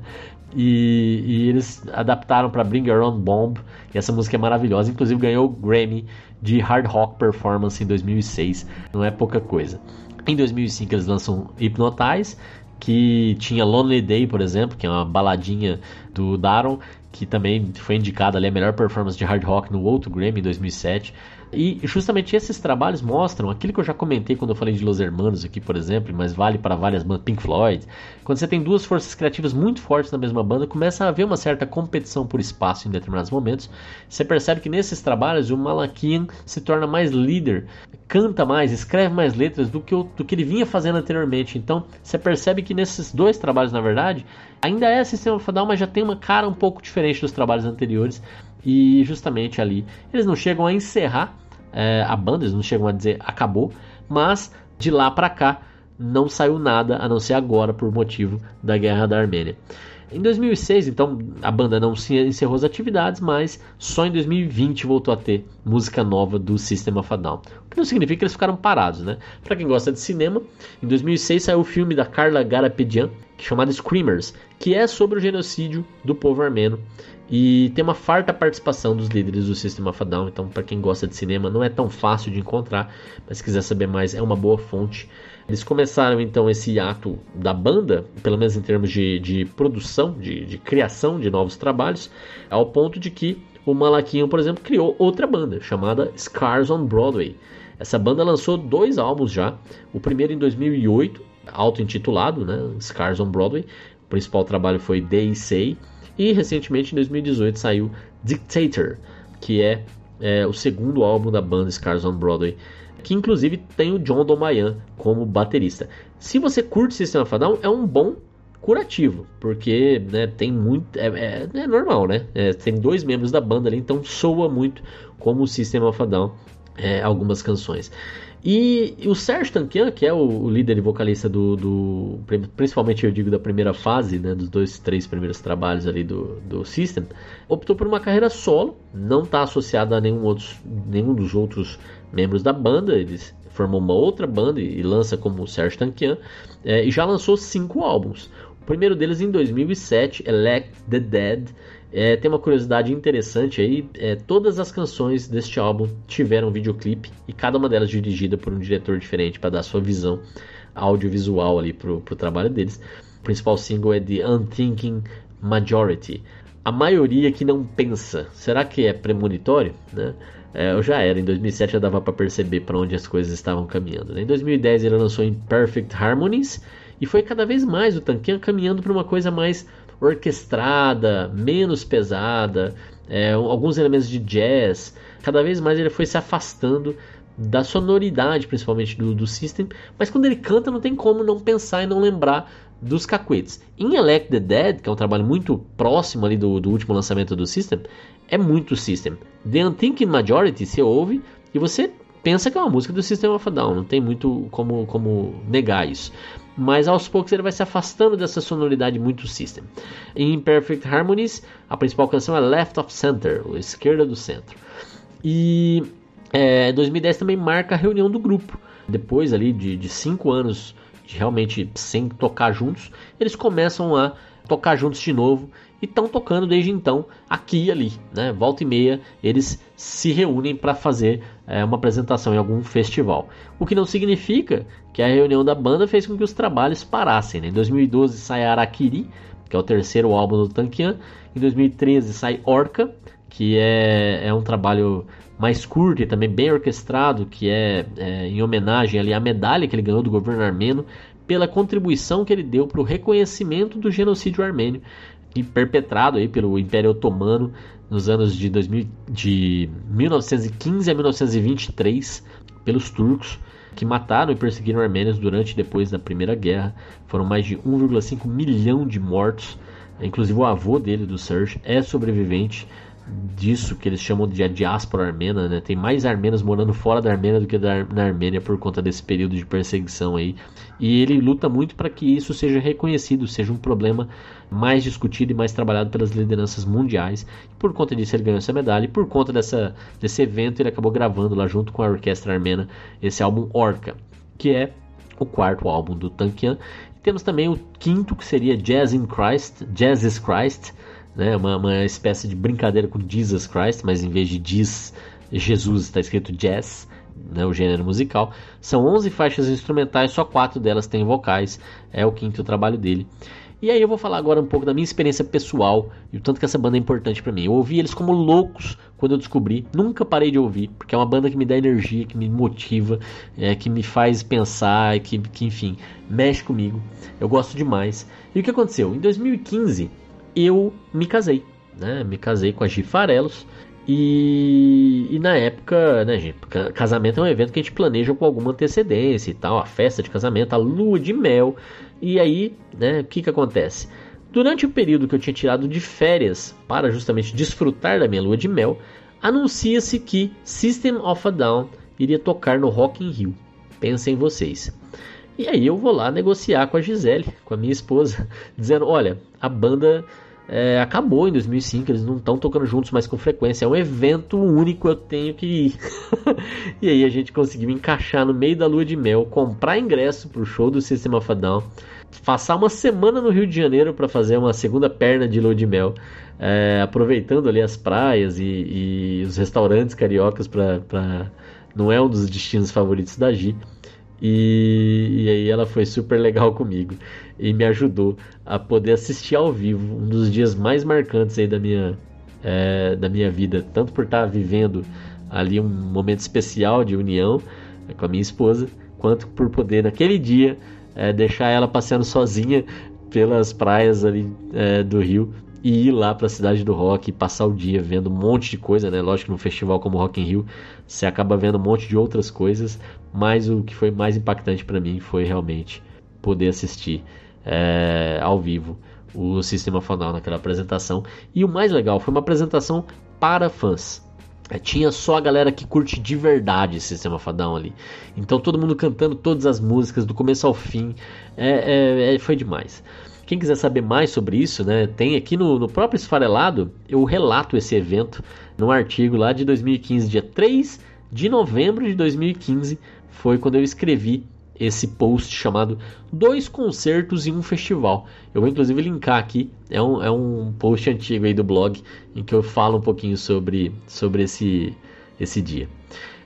[SPEAKER 1] E, e eles adaptaram para Bring Your Own Bomb, e essa música é maravilhosa, inclusive ganhou o Grammy de Hard Rock Performance em 2006, não é pouca coisa. Em 2005 eles lançam Hypnotize, que tinha Lonely Day, por exemplo, que é uma baladinha do Daron, que também foi indicada ali a melhor performance de hard rock no outro Grammy em 2007. E justamente esses trabalhos mostram aquilo que eu já comentei quando eu falei de Los Hermanos aqui, por exemplo, mas vale para várias bandas, Pink Floyd. Quando você tem duas forças criativas muito fortes na mesma banda, começa a haver uma certa competição por espaço em determinados momentos. Você percebe que nesses trabalhos o Malakian se torna mais líder, canta mais, escreve mais letras do que, o, do que ele vinha fazendo anteriormente. Então você percebe que nesses dois trabalhos, na verdade, ainda é sistema fadal, mas já tem uma cara um pouco diferente dos trabalhos anteriores. E justamente ali eles não chegam a encerrar é, a banda, eles não chegam a dizer acabou, mas de lá para cá não saiu nada a não ser agora por motivo da guerra da Armênia. Em 2006, então, a banda não encerrou as atividades, mas só em 2020 voltou a ter música nova do System of a Down. O que não significa que eles ficaram parados, né? Para quem gosta de cinema, em 2006 saiu o filme da Carla Garapedian, chamado Screamers, que é sobre o genocídio do povo armênio e tem uma farta participação dos líderes do System of a Down, então para quem gosta de cinema não é tão fácil de encontrar, mas se quiser saber mais é uma boa fonte. Eles começaram então esse ato da banda, pelo menos em termos de, de produção, de, de criação de novos trabalhos, ao ponto de que o Malaquian, por exemplo, criou outra banda chamada Scars on Broadway. Essa banda lançou dois álbuns já, o primeiro em 2008, auto-intitulado, né, Scars on Broadway. O principal trabalho foi They Say, e recentemente em 2018 saiu Dictator, que é, é o segundo álbum da banda Scars on Broadway que inclusive tem o John Domayan como baterista. Se você curte System of a Down, é um bom curativo, porque né, tem muito. É, é, é normal, né? É, tem dois membros da banda ali, então soa muito como o System of a Down é, algumas canções. E, o Serge Tankian, que é o, o, líder e vocalista do, do, Principalmente eu digo da primeira fase, né, dos dois, três primeiros trabalhos ali do, do System, optou por uma carreira solo, não está associado a nenhum, outros, nenhum dos outros membros da banda, eles formou uma outra banda e, e lança como Serge Tankian, é, e já lançou cinco álbuns. O primeiro deles em 2007, Elect the Dead. É, tem uma curiosidade interessante aí, é, todas as canções deste álbum tiveram videoclipe e cada uma delas dirigida por um diretor diferente para dar sua visão audiovisual ali pro, pro trabalho deles. O principal single é The Unthinking Majority. A maioria que não pensa. Será que é premonitório? Né? É, eu já era, em 2007 já dava para perceber para onde as coisas estavam caminhando. Né? Em 2010 ele lançou Imperfect Harmonies e foi cada vez mais o Tanquinha caminhando para uma coisa mais orquestrada, menos pesada, é, alguns elementos de jazz. Cada vez mais ele foi se afastando da sonoridade, principalmente do, do system, mas quando ele canta não tem como não pensar e não lembrar dos cacuetes. Em Elect the Dead, que é um trabalho muito próximo ali do, do último lançamento do system, é muito system. The Unthinking Majority você ouve e você pensa que é uma música do System of a Down, não tem muito como, como negar isso. Mas aos poucos ele vai se afastando dessa sonoridade muito system. Em Perfect Harmonies, a principal canção é Left of Center, ou esquerda do centro. E é, 2010 também marca a reunião do grupo. Depois ali de, de cinco anos de realmente sem tocar juntos, eles começam a tocar juntos de novo e estão tocando desde então aqui e ali, né? Volta e meia eles se reúnem para fazer é, uma apresentação em algum festival. O que não significa que a reunião da banda fez com que os trabalhos parassem. Né? Em 2012 sai Arakiri, que é o terceiro álbum do Tankian. Em 2013 sai Orca, que é, é um trabalho mais curto e também bem orquestrado, que é, é em homenagem ali à medalha que ele ganhou do governo armênio pela contribuição que ele deu para o reconhecimento do genocídio armênio perpetrado aí pelo Império Otomano nos anos de, 2000, de 1915 a 1923 pelos turcos que mataram e perseguiram armênios durante e depois da Primeira Guerra. Foram mais de 1,5 milhão de mortos. Inclusive o avô dele, do Serge, é sobrevivente disso que eles chamam de diáspora armena, né? Tem mais armenos morando fora da Armênia do que na Armênia por conta desse período de perseguição aí. E ele luta muito para que isso seja reconhecido, seja um problema mais discutido e mais trabalhado pelas lideranças mundiais. E por conta disso ele ganhou essa medalha e por conta dessa, desse evento ele acabou gravando lá junto com a orquestra armena esse álbum Orca, que é o quarto álbum do Tankian. Temos também o quinto que seria Jazz in Christ, Jazz is Christ, né? Uma, uma espécie de brincadeira com Jesus Christ, mas em vez de diz Jesus está escrito jazz, né, o gênero musical. São 11 faixas instrumentais, só quatro delas têm vocais. É o quinto trabalho dele. E aí eu vou falar agora um pouco da minha experiência pessoal e o tanto que essa banda é importante para mim. Eu ouvi eles como loucos quando eu descobri, nunca parei de ouvir, porque é uma banda que me dá energia, que me motiva, é, que me faz pensar, que, que enfim, mexe comigo. Eu gosto demais. E o que aconteceu? Em 2015 eu me casei, né? Me casei com a Gi Farelos. E, e, na época, né, gente, casamento é um evento que a gente planeja com alguma antecedência e tal, a festa de casamento, a lua de mel. E aí, né, o que que acontece? Durante o período que eu tinha tirado de férias para justamente desfrutar da minha lua de mel, anuncia-se que System of a Down iria tocar no Rock in Rio. Pensem vocês. E aí eu vou lá negociar com a Gisele, com a minha esposa, dizendo: olha, a banda é, acabou em 2005, eles não estão tocando juntos mais com frequência, é um evento único, eu tenho que ir. e aí a gente conseguiu encaixar no meio da lua de mel, comprar ingresso para o show do System of a Down, passar uma semana no Rio de Janeiro para fazer uma segunda perna de lua de mel, é, aproveitando ali as praias e, e os restaurantes cariocas para. Não é um dos destinos favoritos da Gi. E, e, aí ela foi super legal comigo e me ajudou a poder assistir ao vivo um dos dias mais marcantes aí da minha, é, da minha vida, tanto por estar vivendo ali um momento especial de união é, com a minha esposa, quanto por poder naquele dia é, deixar ela passeando sozinha pelas praias ali do Rio e ir lá para a cidade do rock e passar o dia vendo um monte de coisa, né? Lógico que num festival como Rock in Rio você acaba vendo um monte de outras coisas, mas o que foi mais impactante para mim foi realmente poder assistir é, ao vivo o Sistema Fanal naquela apresentação. E o mais legal foi uma apresentação para fãs. É, tinha só a galera que curte de verdade esse Sistema Fadão ali. Então todo mundo cantando todas as músicas, do começo ao fim. É, é, é foi demais. Quem quiser saber mais sobre isso, né, tem aqui no, no próprio Esfarelado, eu relato esse evento num artigo lá de 2015, dia 3 de novembro de 2015, foi quando eu escrevi esse post chamado Dois Concertos em um Festival. Eu vou inclusive linkar aqui, é um, é um post antigo aí do blog em que eu falo um pouquinho sobre, sobre esse, esse dia.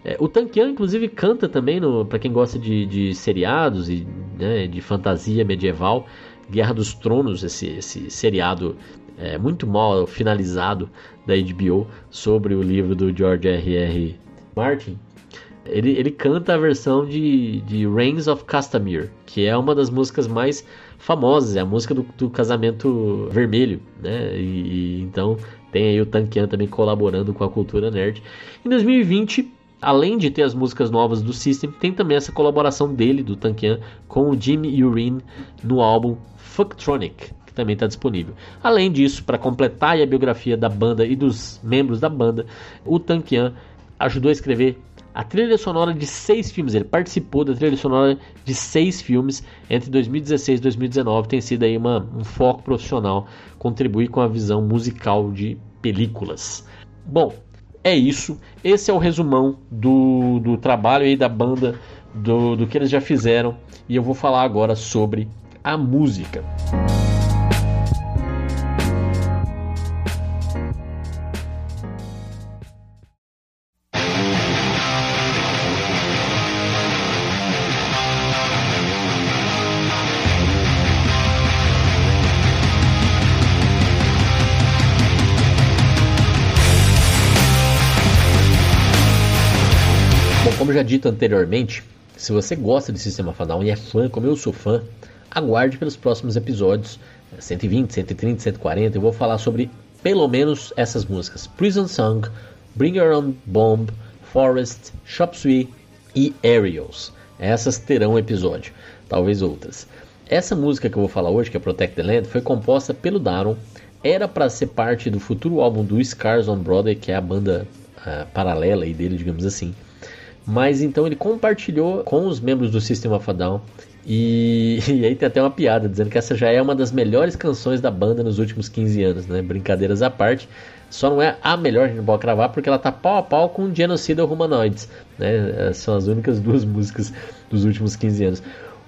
[SPEAKER 1] É, o Tankian, inclusive, canta também, para quem gosta de, de seriados e né, de fantasia medieval, Guerra dos Tronos, esse, esse seriado é, muito mal finalizado da HBO sobre o livro do George R.R. Martin. Ele, ele canta a versão de, de Reigns of Castamere, que é uma das músicas mais famosas, é a música do, do casamento vermelho, né? E, e, então tem aí o Tankian também colaborando com a cultura nerd. Em 2020, além de ter as músicas novas do System, tem também essa colaboração dele, do Tankian, com o Jimmy Urine no álbum Fucktronic, que também está disponível. Além disso, para completar a biografia da banda e dos membros da banda, o Tankian ajudou a escrever a trilha sonora de seis filmes. Ele participou da trilha sonora de seis filmes entre 2016 e 2019. Tem sido aí uma, um foco profissional contribuir com a visão musical de películas. Bom, é isso. Esse é o resumão do, do trabalho aí da banda, do, do que eles já fizeram. E eu vou falar agora sobre a música. Bom, como já dito anteriormente, se você gosta de Sistema Fanal e é fã, como eu sou fã, aguarde pelos próximos episódios 120, 130, 140. Eu vou falar sobre pelo menos essas músicas: Prison Song, Bring Your Own Bomb, Forest, Shop Suey e Aerials. Essas terão episódio, talvez outras. Essa música que eu vou falar hoje, que é Protect the Land, foi composta pelo Daron. Era para ser parte do futuro álbum do Scars on Broadway, que é a banda uh, paralela dele, digamos assim. Mas então ele compartilhou com os membros do System of a Down e, e, aí tem até uma piada dizendo que essa já é uma das melhores canções da banda nos últimos 15 anos, né? Brincadeiras à parte. Só não é a melhor, a gente não pode cravar, porque ela tá pau a pau com Genocidal Humanoids, né? São as únicas duas músicas dos últimos 15 anos.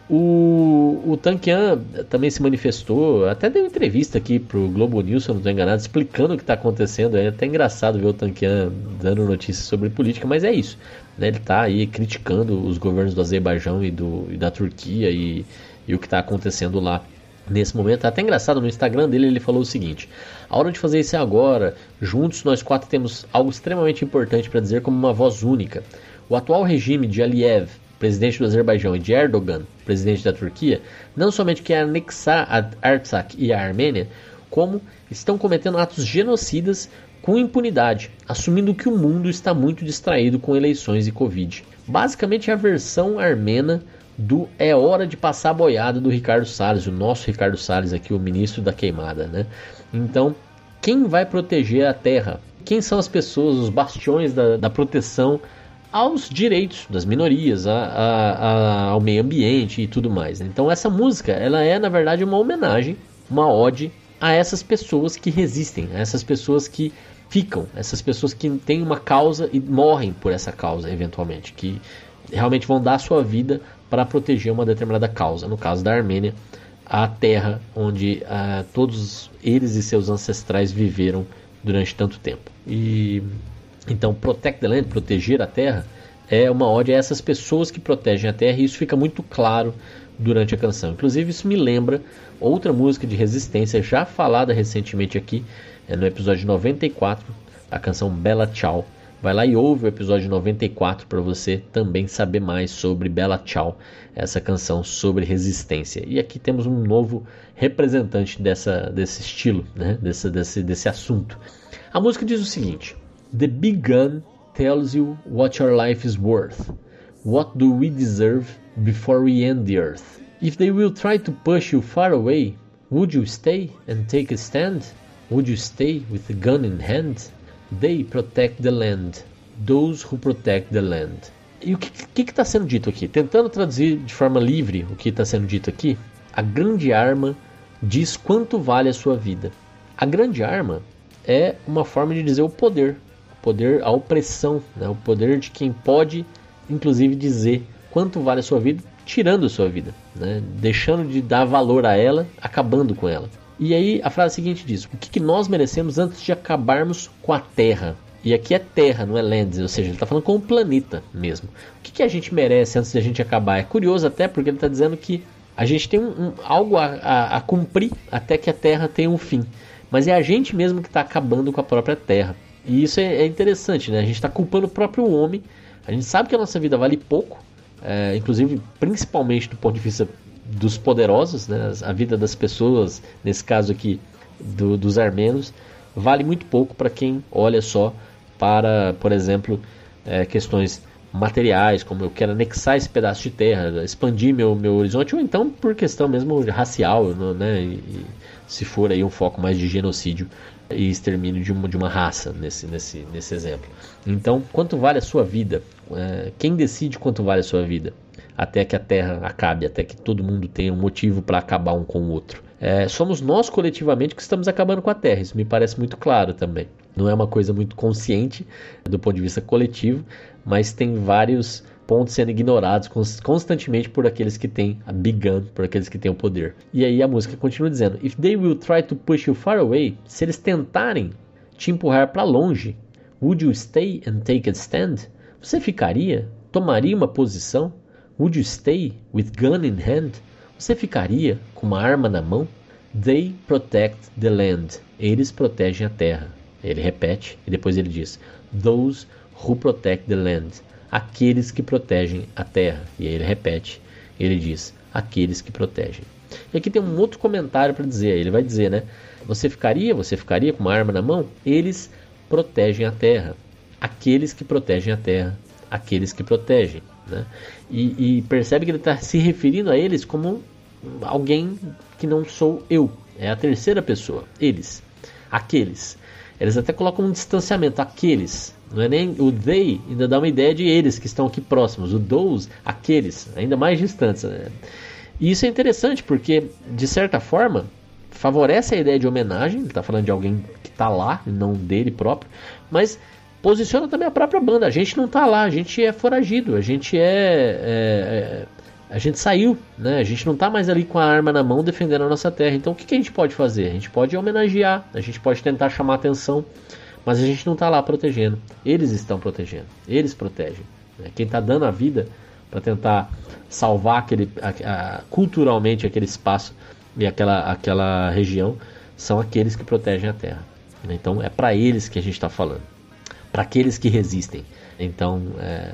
[SPEAKER 1] O, o Tankian também se manifestou, até deu entrevista aqui pro Globo News, se eu não estou enganado, explicando o que está acontecendo. É até engraçado ver o Tankian dando notícias sobre política, mas é isso. Né? Ele está aí criticando os governos do Azerbaijão e, do, e da Turquia e, e o que está acontecendo lá nesse momento. É até engraçado, no Instagram dele ele falou o seguinte: A hora de fazer isso é agora. Juntos nós quatro temos algo extremamente importante para dizer como uma voz única. O atual regime de Aliyev presidente do Azerbaijão, e de Erdogan, presidente da Turquia, não somente quer anexar a Artsakh e a Armênia, como estão cometendo atos genocidas com impunidade, assumindo que o mundo está muito distraído com eleições e Covid. Basicamente, a versão armena do É Hora de Passar a Boiada do Ricardo Salles, o nosso Ricardo Salles aqui, o ministro da queimada, né? Então, quem vai proteger a terra? Quem são as pessoas, os bastiões da, da proteção aos direitos das minorias, a, a, a, ao meio ambiente e tudo mais. Né? Então essa música, ela é na verdade uma homenagem, uma ode a essas pessoas que resistem, a essas pessoas que ficam, essas pessoas que têm uma causa e morrem por essa causa eventualmente, que realmente vão dar sua vida para proteger uma determinada causa. No caso da Armênia, a terra onde uh, todos eles e seus ancestrais viveram durante tanto tempo. E então, protect the land, proteger a terra, é uma ode a essas pessoas que protegem a Terra e isso fica muito claro durante a canção. Inclusive, isso me lembra outra música de resistência já falada recentemente aqui, é no episódio 94, a canção Bela Tchau. Vai lá e ouve o episódio 94 para você também saber mais sobre Bela Tchau, essa canção sobre resistência. E aqui temos um novo representante dessa, desse estilo, né? desse, desse, desse assunto. A música diz o seguinte: The big gun tells you what your life is worth. What do we deserve before we end the earth? If they will try to push you far away, would you stay and take a stand? Would you stay with the gun in hand? They protect the land. Those who protect the land. E o que está sendo dito aqui? Tentando traduzir de forma livre o que está sendo dito aqui, a grande arma diz quanto vale a sua vida. A grande arma é uma forma de dizer o poder, o poder, a opressão, né? o poder de quem pode, inclusive, dizer quanto vale a sua vida, tirando a sua vida, né? deixando de dar valor a ela, acabando com ela. E aí a frase seguinte diz: O que, que nós merecemos antes de acabarmos com a Terra? E aqui é Terra, não é Lands, ou seja, ele está falando com o planeta mesmo. O que, que a gente merece antes de a gente acabar? É curioso até porque ele está dizendo que a gente tem um, um, algo a, a, a cumprir até que a Terra tenha um fim. Mas é a gente mesmo que está acabando com a própria Terra. E isso é, é interessante, né? A gente está culpando o próprio homem. A gente sabe que a nossa vida vale pouco, é, inclusive principalmente do ponto de vista dos poderosos, né? a vida das pessoas, nesse caso aqui do, dos armenos, vale muito pouco para quem olha só para, por exemplo, é, questões materiais, como eu quero anexar esse pedaço de terra, expandir meu, meu horizonte, ou então por questão mesmo racial, né? E, se for aí um foco mais de genocídio e extermínio de uma, de uma raça nesse, nesse, nesse exemplo. Então, quanto vale a sua vida? É, quem decide quanto vale a sua vida? Até que a Terra acabe, até que todo mundo tenha um motivo para acabar um com o outro. É, somos nós coletivamente que estamos acabando com a Terra, isso me parece muito claro também. Não é uma coisa muito consciente do ponto de vista coletivo, mas tem vários pontos sendo ignorados constantemente por aqueles que têm a big gun, por aqueles que têm o poder. E aí a música continua dizendo: If they will try to push you far away, se eles tentarem te empurrar para longe, would you stay and take a stand? Você ficaria? Tomaria uma posição? Would you stay with gun in hand? Você ficaria com uma arma na mão? They protect the land. Eles protegem a terra. Ele repete e depois ele diz: Those who protect the land aqueles que protegem a terra. E aí ele repete, ele diz, aqueles que protegem. E aqui tem um outro comentário para dizer, ele vai dizer, né? Você ficaria, você ficaria com uma arma na mão? Eles protegem a terra. Aqueles que protegem a terra, aqueles que protegem. Né? E, e percebe que ele está se referindo a eles como alguém que não sou eu. É a terceira pessoa. Eles. Aqueles. Eles até colocam um distanciamento. Aqueles. Não é nem o they, ainda dá uma ideia de eles que estão aqui próximos. O those, aqueles, ainda mais distantes. Né? E isso é interessante porque, de certa forma, favorece a ideia de homenagem. Ele está falando de alguém que está lá, não dele próprio. Mas posiciona também a própria banda. A gente não está lá, a gente é foragido, a gente é, é, é a gente saiu, né? A gente não está mais ali com a arma na mão defendendo a nossa terra. Então o que, que, a gente pode fazer? A gente pode homenagear, a gente pode tentar chamar atenção, mas a gente não está lá protegendo. Eles estão protegendo, eles protegem. Né? Quem está dando a vida para tentar salvar aquele, a, a, culturalmente aquele espaço e aquela, aquela região são aqueles que protegem a terra. Né? Então é para eles que a gente está falando, para aqueles que resistem. Então é,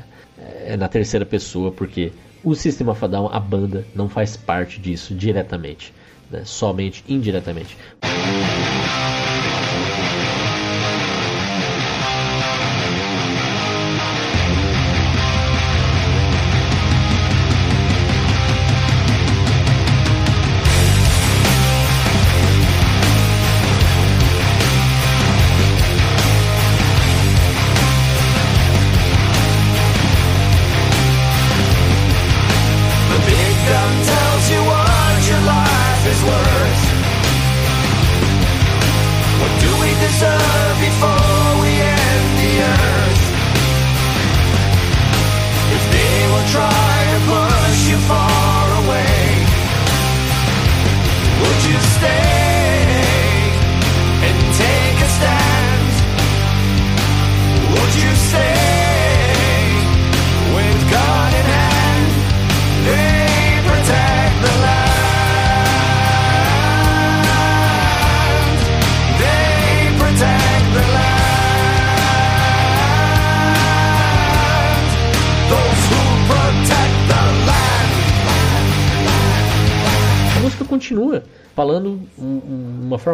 [SPEAKER 1] é na terceira pessoa porque o Sistema Fadal, a banda, não faz parte disso diretamente, né? somente indiretamente.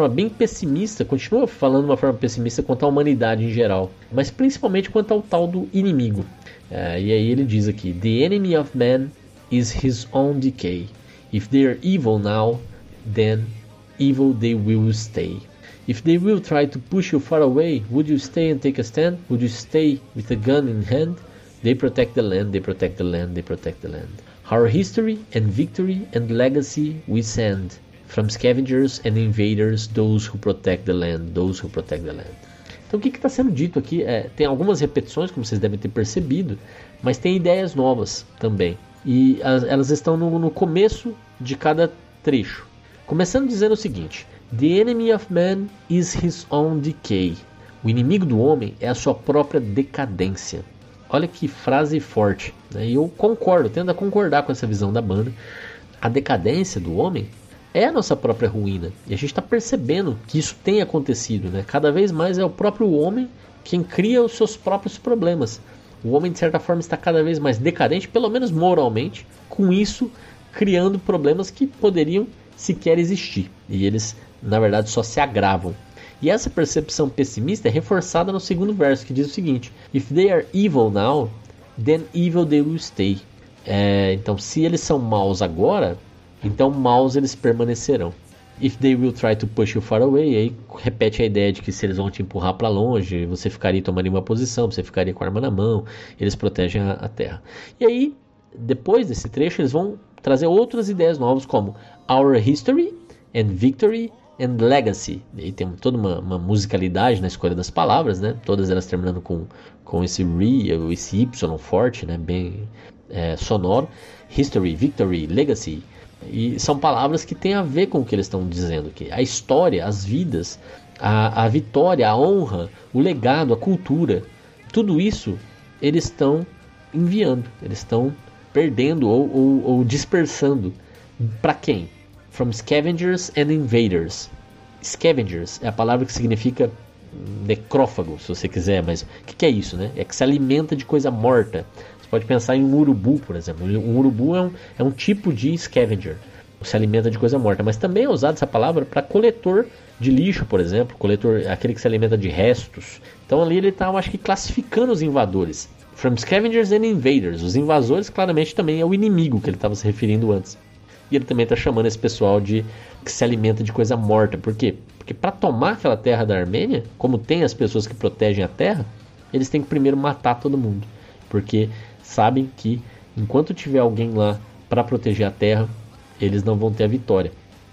[SPEAKER 1] Forma bem pessimista, continua falando uma forma pessimista quanto à humanidade em geral, mas principalmente quanto ao tal do inimigo. É, e aí ele diz aqui: The enemy of man is his own decay. If they are evil now, then evil they will stay. If they will try to push you far away, would you stay and take a stand? Would you stay with a gun in hand? They protect the land, they protect the land, they protect the land. Our history and victory and legacy we send. From scavengers and invaders, those who protect the land, those who protect the land. Então o que está sendo dito aqui é, tem algumas repetições, como vocês devem ter percebido, mas tem ideias novas também. E as, elas estão no, no começo de cada trecho. Começando dizendo o seguinte: The enemy of man is his own decay. O inimigo do homem é a sua própria decadência. Olha que frase forte. Né? E eu concordo, tendo a concordar com essa visão da banda. A decadência do homem é a nossa própria ruína. E a gente está percebendo que isso tem acontecido. Né? Cada vez mais é o próprio homem quem cria os seus próprios problemas. O homem, de certa forma, está cada vez mais decadente, pelo menos moralmente, com isso criando problemas que poderiam sequer existir. E eles, na verdade, só se agravam. E essa percepção pessimista é reforçada no segundo verso, que diz o seguinte: If they are evil now, then evil they will stay. É, então, se eles são maus agora, então maus eles permanecerão. If they will try to push you far away, aí repete a ideia de que se eles vão te empurrar para longe, você ficaria tomando uma posição, você ficaria com a arma na mão, eles protegem a, a terra. E aí, depois desse trecho, eles vão trazer outras ideias novas como Our History and Victory and Legacy. E aí tem toda uma, uma, musicalidade na escolha das palavras, né? Todas elas terminando com, com esse re, esse y forte, né? Bem é, sonoro. History, Victory, Legacy. E são palavras que têm a ver com o que eles estão dizendo aqui. A história, as vidas, a, a vitória, a honra, o legado, a cultura. Tudo isso eles estão enviando, eles estão perdendo ou, ou, ou dispersando. Para quem? From scavengers and invaders. Scavengers é a palavra que significa necrófago, se você quiser, mas o que, que, é isso, né? É que se alimenta de coisa morta. Pode pensar em um urubu, por exemplo. Um urubu é um, é um tipo de scavenger, se alimenta de coisa morta, mas também é usada essa palavra para coletor de lixo, por exemplo, coletor, aquele que se alimenta de restos. Então ali ele está, acho que, classificando os invadores. From Scavengers and Invaders. Os invasores, claramente, também é o inimigo que ele estava se referindo antes. E ele também está chamando esse pessoal de que se alimenta de coisa morta. Por quê? Porque para tomar aquela terra da Armênia, como tem as pessoas que protegem a terra, eles têm que primeiro matar todo mundo. Porque sabem que enquanto tiver alguém lá para proteger a terra, eles não vão ter a vitória.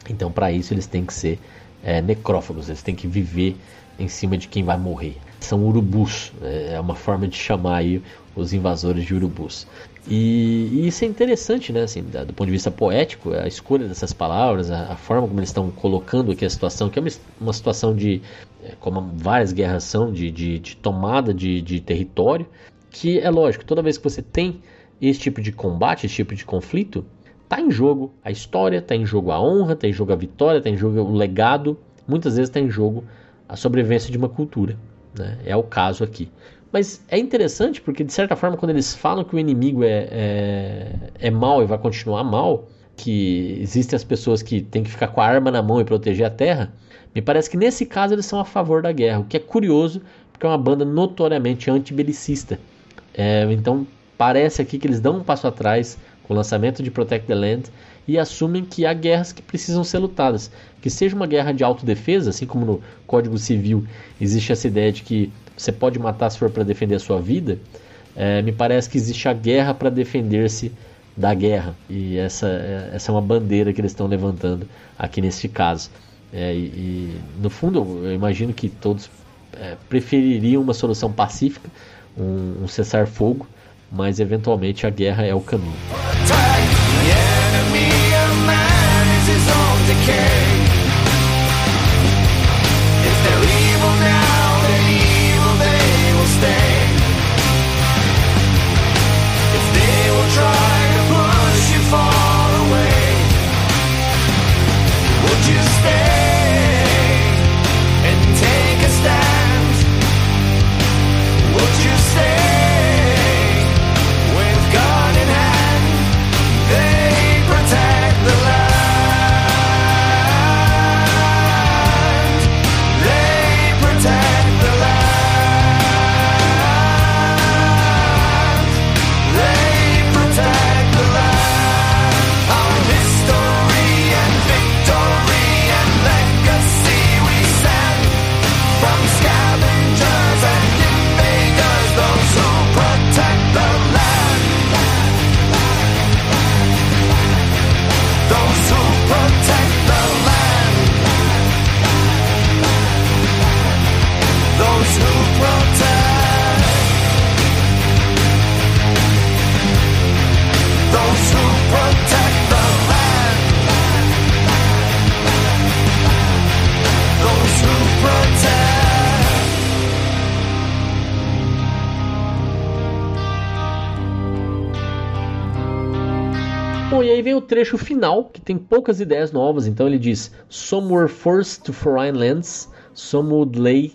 [SPEAKER 1] Então, para isso, eles têm que ser é, necrófagos, eles têm que viver em cima de quem vai morrer são urubus. Né? É uma forma de chamar aí os invasores de urubus. E, e isso é interessante, né? Assim, do ponto de vista poético, a escolha dessas palavras, a, a forma como eles estão colocando aqui a situação, que é uma, uma situação de, é, como várias guerras são, de, de, de tomada de, de território, que é lógico, toda vez que você tem esse tipo de combate, esse tipo de conflito, está em jogo a história, está em jogo a honra, está em jogo a vitória, está em jogo o legado, muitas vezes está em jogo a sobrevivência de uma cultura. Né? É o caso aqui. Mas é interessante porque, de certa forma, quando eles falam que o inimigo é, é, é mal e vai continuar mal, que existem as pessoas que têm que ficar com a arma na mão e proteger a terra, me parece que nesse caso eles são a favor da guerra, o que é curioso, porque é uma banda notoriamente antibelicista. É, então parece aqui que eles dão um passo atrás com o lançamento de Protect the Land e assumem que há guerras que precisam ser lutadas. Que seja uma guerra de autodefesa, assim como no Código Civil existe essa ideia de que você pode matar se for para defender a sua vida, é, me parece que existe a guerra para defender-se da guerra. E essa, é, essa é uma bandeira que eles estão levantando aqui neste caso. É, e, e, no fundo, eu imagino que todos é, prefeririam uma solução pacífica, um, um cessar-fogo, mas eventualmente a guerra é o caminho. Bom, e aí vem o trecho final, que tem poucas ideias novas. Então ele diz: Some were forced to foreign lands, some would lay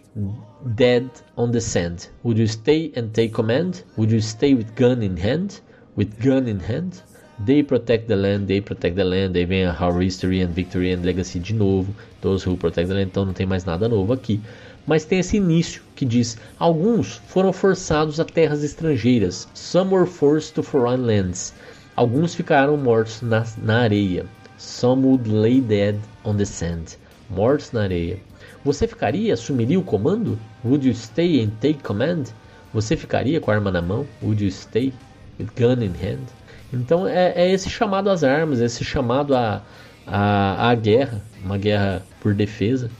[SPEAKER 1] dead on the sand. Would you stay and take command? Would you stay with gun in hand? With gun in hand? They protect the land, they protect the land. Aí vem a History and Victory and Legacy de novo. Those who protect the land. Então não tem mais nada novo aqui. Mas tem esse início que diz: Alguns foram forçados a terras estrangeiras. Some were forced to foreign lands. Alguns ficaram mortos na, na areia. Some would lay dead on the sand. Mortos na areia. Você ficaria, assumiria o comando? Would you stay and take command? Você ficaria com a arma na mão? Would you stay with gun in hand? Então é, é esse chamado às armas, esse chamado à, à, à guerra, uma guerra por defesa,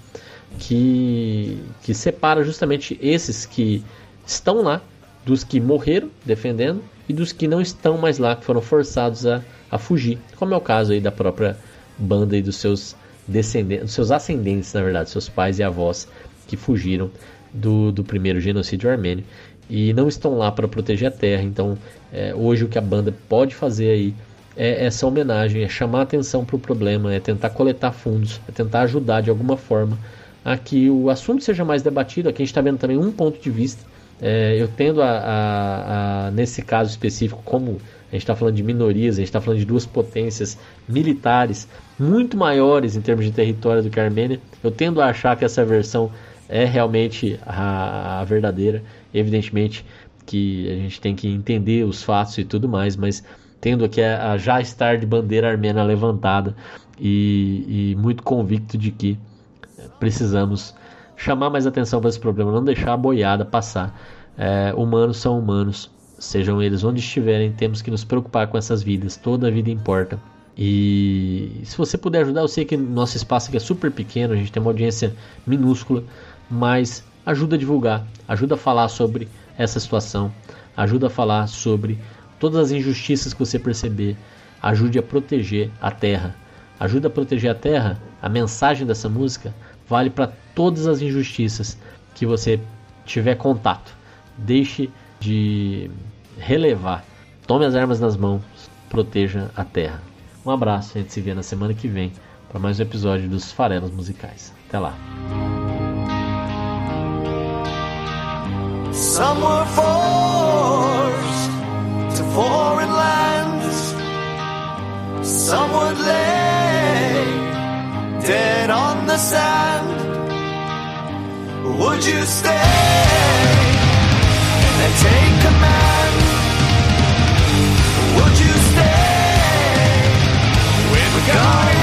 [SPEAKER 1] que, que separa justamente esses que estão lá dos que morreram defendendo e dos que não estão mais lá, que foram forçados a, a fugir, como é o caso aí da própria banda e dos seus descendentes, dos seus ascendentes, na verdade, seus pais e avós que fugiram do, do primeiro genocídio armênio e não estão lá para proteger a terra. Então, é, hoje o que a banda pode fazer aí é essa homenagem, é chamar atenção para o problema, é tentar coletar fundos, é tentar ajudar de alguma forma a que o assunto seja mais debatido. Aqui a gente está vendo também um ponto de vista. É, eu tendo a, a, a, nesse caso específico, como a gente está falando de minorias, a gente está falando de duas potências militares muito maiores em termos de território do que a Armênia, eu tendo a achar que essa versão é realmente a, a verdadeira. Evidentemente que a gente tem que entender os fatos e tudo mais, mas tendo aqui a, já estar de bandeira armênia levantada e, e, muito convicto de que precisamos chamar mais atenção para esse problema, não deixar a boiada passar. É, humanos são humanos, sejam eles onde estiverem, temos que nos preocupar com essas vidas, toda vida importa. E se você puder ajudar, eu sei que nosso espaço aqui é super pequeno, a gente tem uma audiência minúscula, mas ajuda a divulgar, ajuda a falar sobre essa situação, ajuda a falar sobre todas as injustiças que você perceber, ajude a proteger a terra. Ajuda a proteger a terra, a mensagem dessa música vale para todas as injustiças que você tiver contato. Deixe de relevar. Tome as armas nas mãos, proteja a terra. Um abraço, a gente se vê na semana que vem para mais um episódio dos Farelos Musicais. Até lá. Some were forced to foreign lands. Some dead on the sand. Would you stay and take command? Would you stay with God in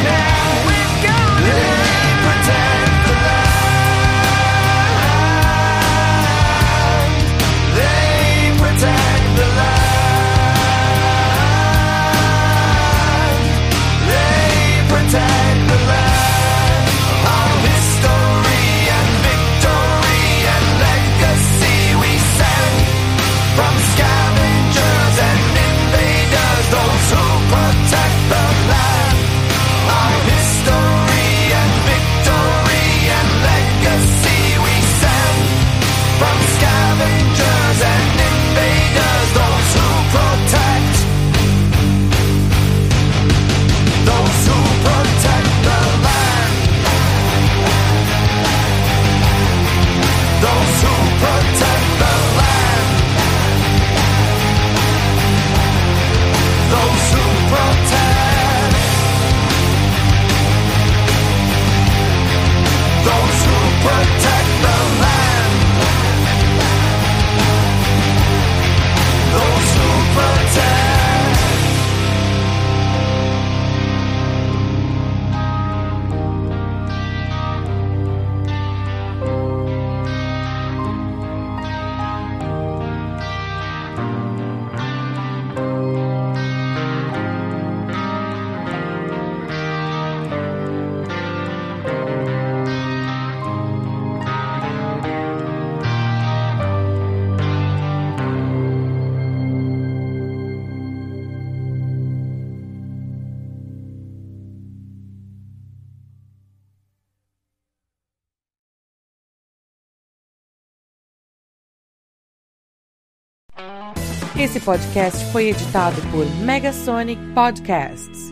[SPEAKER 2] Esse podcast foi editado por Megasonic Podcasts.